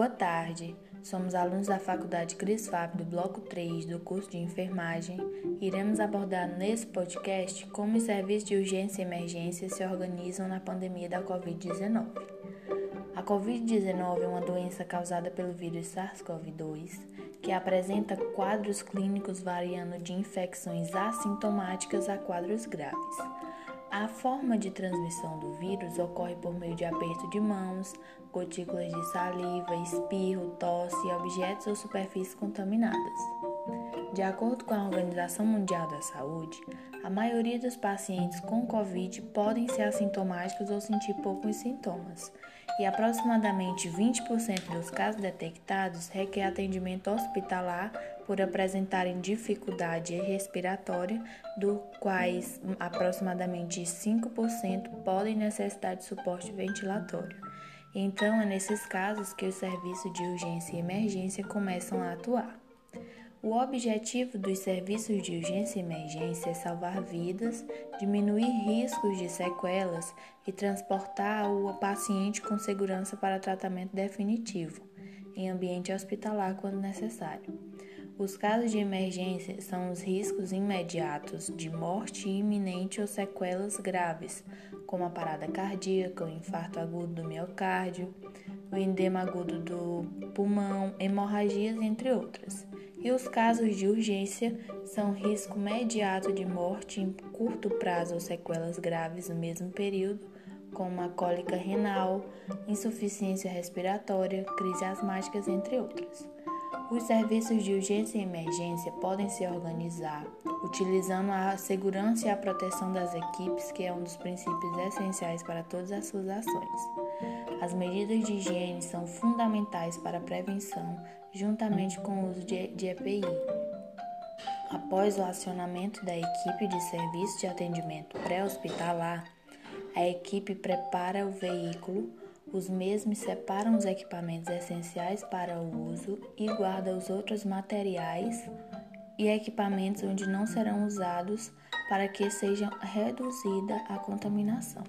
Boa tarde, somos alunos da Faculdade Cris Fábio do Bloco 3 do curso de Enfermagem. Iremos abordar nesse podcast como os serviços de urgência e emergência se organizam na pandemia da Covid-19. A Covid-19 é uma doença causada pelo vírus SARS-CoV-2 que apresenta quadros clínicos variando de infecções assintomáticas a quadros graves. A forma de transmissão do vírus ocorre por meio de aperto de mãos, gotículas de saliva, espirro, tosse e objetos ou superfícies contaminadas. De acordo com a Organização Mundial da Saúde, a maioria dos pacientes com Covid podem ser assintomáticos ou sentir poucos sintomas, e aproximadamente 20% dos casos detectados requer atendimento hospitalar por apresentarem dificuldade respiratória, do quais aproximadamente 5% podem necessitar de suporte ventilatório. Então, é nesses casos que os serviços de urgência e emergência começam a atuar. O objetivo dos serviços de urgência e emergência é salvar vidas, diminuir riscos de sequelas e transportar o paciente com segurança para tratamento definitivo, em ambiente hospitalar quando necessário. Os casos de emergência são os riscos imediatos de morte iminente ou sequelas graves, como a parada cardíaca, o infarto agudo do miocárdio, o edema agudo do pulmão, hemorragias, entre outras. E os casos de urgência são risco imediato de morte em curto prazo ou sequelas graves no mesmo período, como a cólica renal, insuficiência respiratória, crise asmáticas, entre outras. Os serviços de urgência e emergência podem se organizar utilizando a segurança e a proteção das equipes, que é um dos princípios essenciais para todas as suas ações. As medidas de higiene são fundamentais para a prevenção, juntamente com o uso de, EPI. Após o acionamento da equipe de serviço de atendimento pré-hospitalar, a equipe prepara o veículo os mesmos separam os equipamentos essenciais para o uso e guardam os outros materiais e equipamentos onde não serão usados para que seja reduzida a contaminação.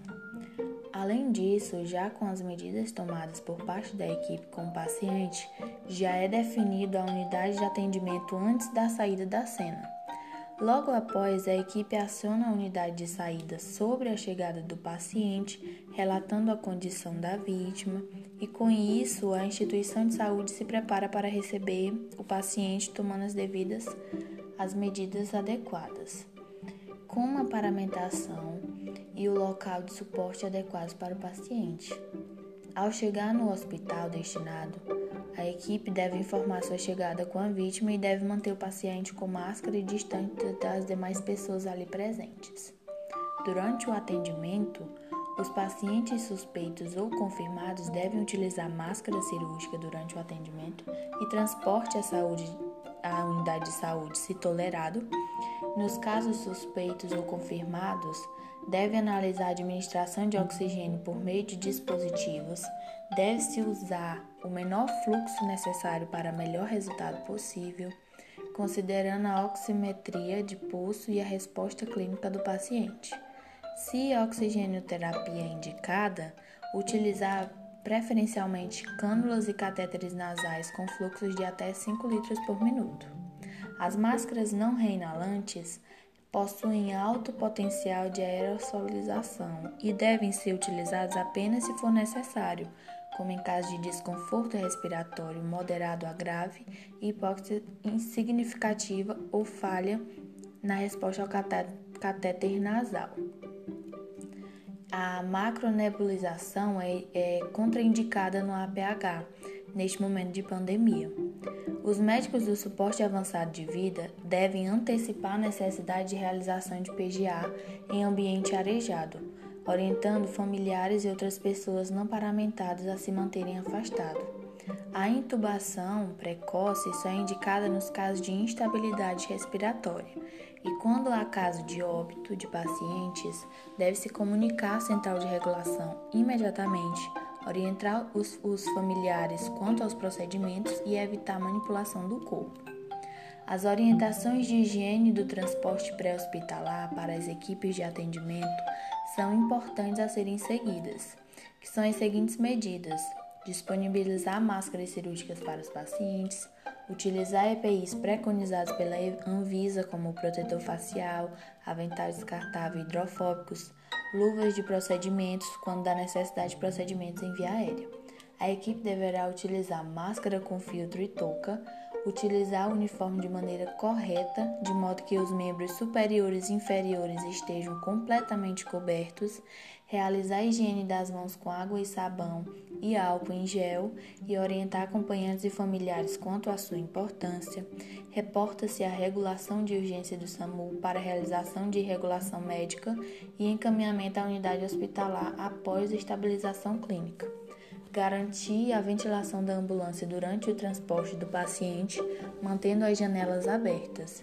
Além disso, já com as medidas tomadas por parte da equipe com o paciente, já é definido a unidade de atendimento antes da saída da cena. Logo após, a equipe aciona a unidade de saída sobre a chegada do paciente, relatando a condição da vítima, e com isso, a instituição de saúde se prepara para receber o paciente tomando as devidas as medidas adequadas, com uma paramentação e o local de suporte adequados para o paciente. Ao chegar no hospital destinado, a equipe deve informar sua chegada com a vítima e deve manter o paciente com máscara e distante das demais pessoas ali presentes. Durante o atendimento, os pacientes suspeitos ou confirmados devem utilizar máscara cirúrgica durante o atendimento e transporte à saúde à unidade de saúde, se tolerado. Nos casos suspeitos ou confirmados, deve analisar a administração de oxigênio por meio de dispositivos, deve-se usar o menor fluxo necessário para melhor resultado possível, considerando a oximetria de pulso e a resposta clínica do paciente. Se a oxigênio-terapia é indicada, utilizar preferencialmente cânulas e catéteres nasais com fluxos de até 5 litros por minuto. As máscaras não reinalantes possuem alto potencial de aerosolização e devem ser utilizadas apenas se for necessário, como em caso de desconforto respiratório moderado a grave, hipóxia insignificativa ou falha na resposta ao catéter nasal. A macronebulização é, é contraindicada no APH neste momento de pandemia. Os médicos do suporte avançado de vida devem antecipar a necessidade de realização de PGA em ambiente arejado, orientando familiares e outras pessoas não paramentadas a se manterem afastados. A intubação precoce só é indicada nos casos de instabilidade respiratória e quando há caso de óbito de pacientes, deve-se comunicar à central de regulação imediatamente orientar os, os familiares quanto aos procedimentos e evitar manipulação do corpo. As orientações de higiene do transporte pré-hospitalar para as equipes de atendimento são importantes a serem seguidas, que são as seguintes medidas: disponibilizar máscaras cirúrgicas para os pacientes, utilizar EPIs preconizados pela Anvisa como protetor facial, aventais descartáveis hidrofóbicos, luvas de procedimentos quando da necessidade de procedimentos em via aérea. A equipe deverá utilizar máscara com filtro e touca, utilizar o uniforme de maneira correta, de modo que os membros superiores e inferiores estejam completamente cobertos, realizar a higiene das mãos com água e sabão e álcool em gel e orientar acompanhantes e familiares quanto à sua importância. Reporta-se a regulação de urgência do SAMU para realização de regulação médica e encaminhamento à unidade hospitalar após estabilização clínica garantir a ventilação da ambulância durante o transporte do paciente, mantendo as janelas abertas.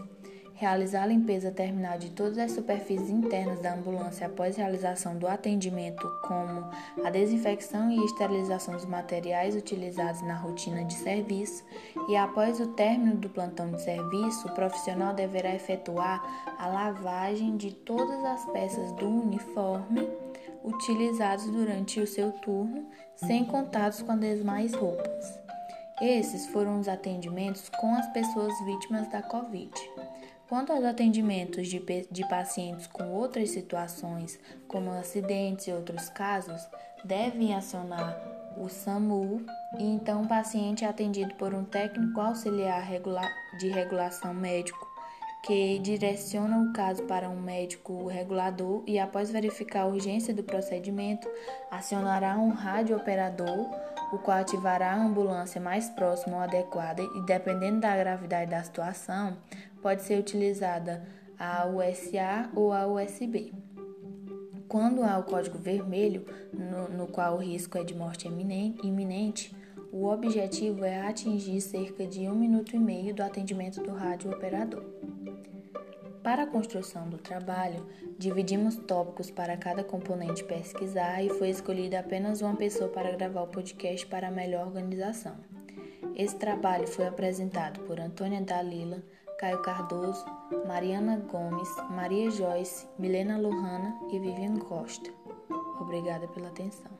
Realizar a limpeza terminal de todas as superfícies internas da ambulância após realização do atendimento, como a desinfecção e esterilização dos materiais utilizados na rotina de serviço, e após o término do plantão de serviço, o profissional deverá efetuar a lavagem de todas as peças do uniforme utilizados durante o seu turno, sem contatos com as demais roupas. Esses foram os atendimentos com as pessoas vítimas da Covid. Quanto aos atendimentos de, de pacientes com outras situações, como acidentes e outros casos, devem acionar o SAMU e então o paciente é atendido por um técnico auxiliar de regulação médico que direciona o caso para um médico regulador e, após verificar a urgência do procedimento, acionará um radiooperador, o qual ativará a ambulância mais próxima ou adequada e, dependendo da gravidade da situação, pode ser utilizada a USA ou a USB. Quando há o código vermelho, no, no qual o risco é de morte iminente, o objetivo é atingir cerca de um minuto e meio do atendimento do rádio operador. Para a construção do trabalho, dividimos tópicos para cada componente pesquisar e foi escolhida apenas uma pessoa para gravar o podcast para melhor organização. Esse trabalho foi apresentado por Antônia Dalila, Caio Cardoso, Mariana Gomes, Maria Joyce, Milena Lohana e Vivian Costa. Obrigada pela atenção.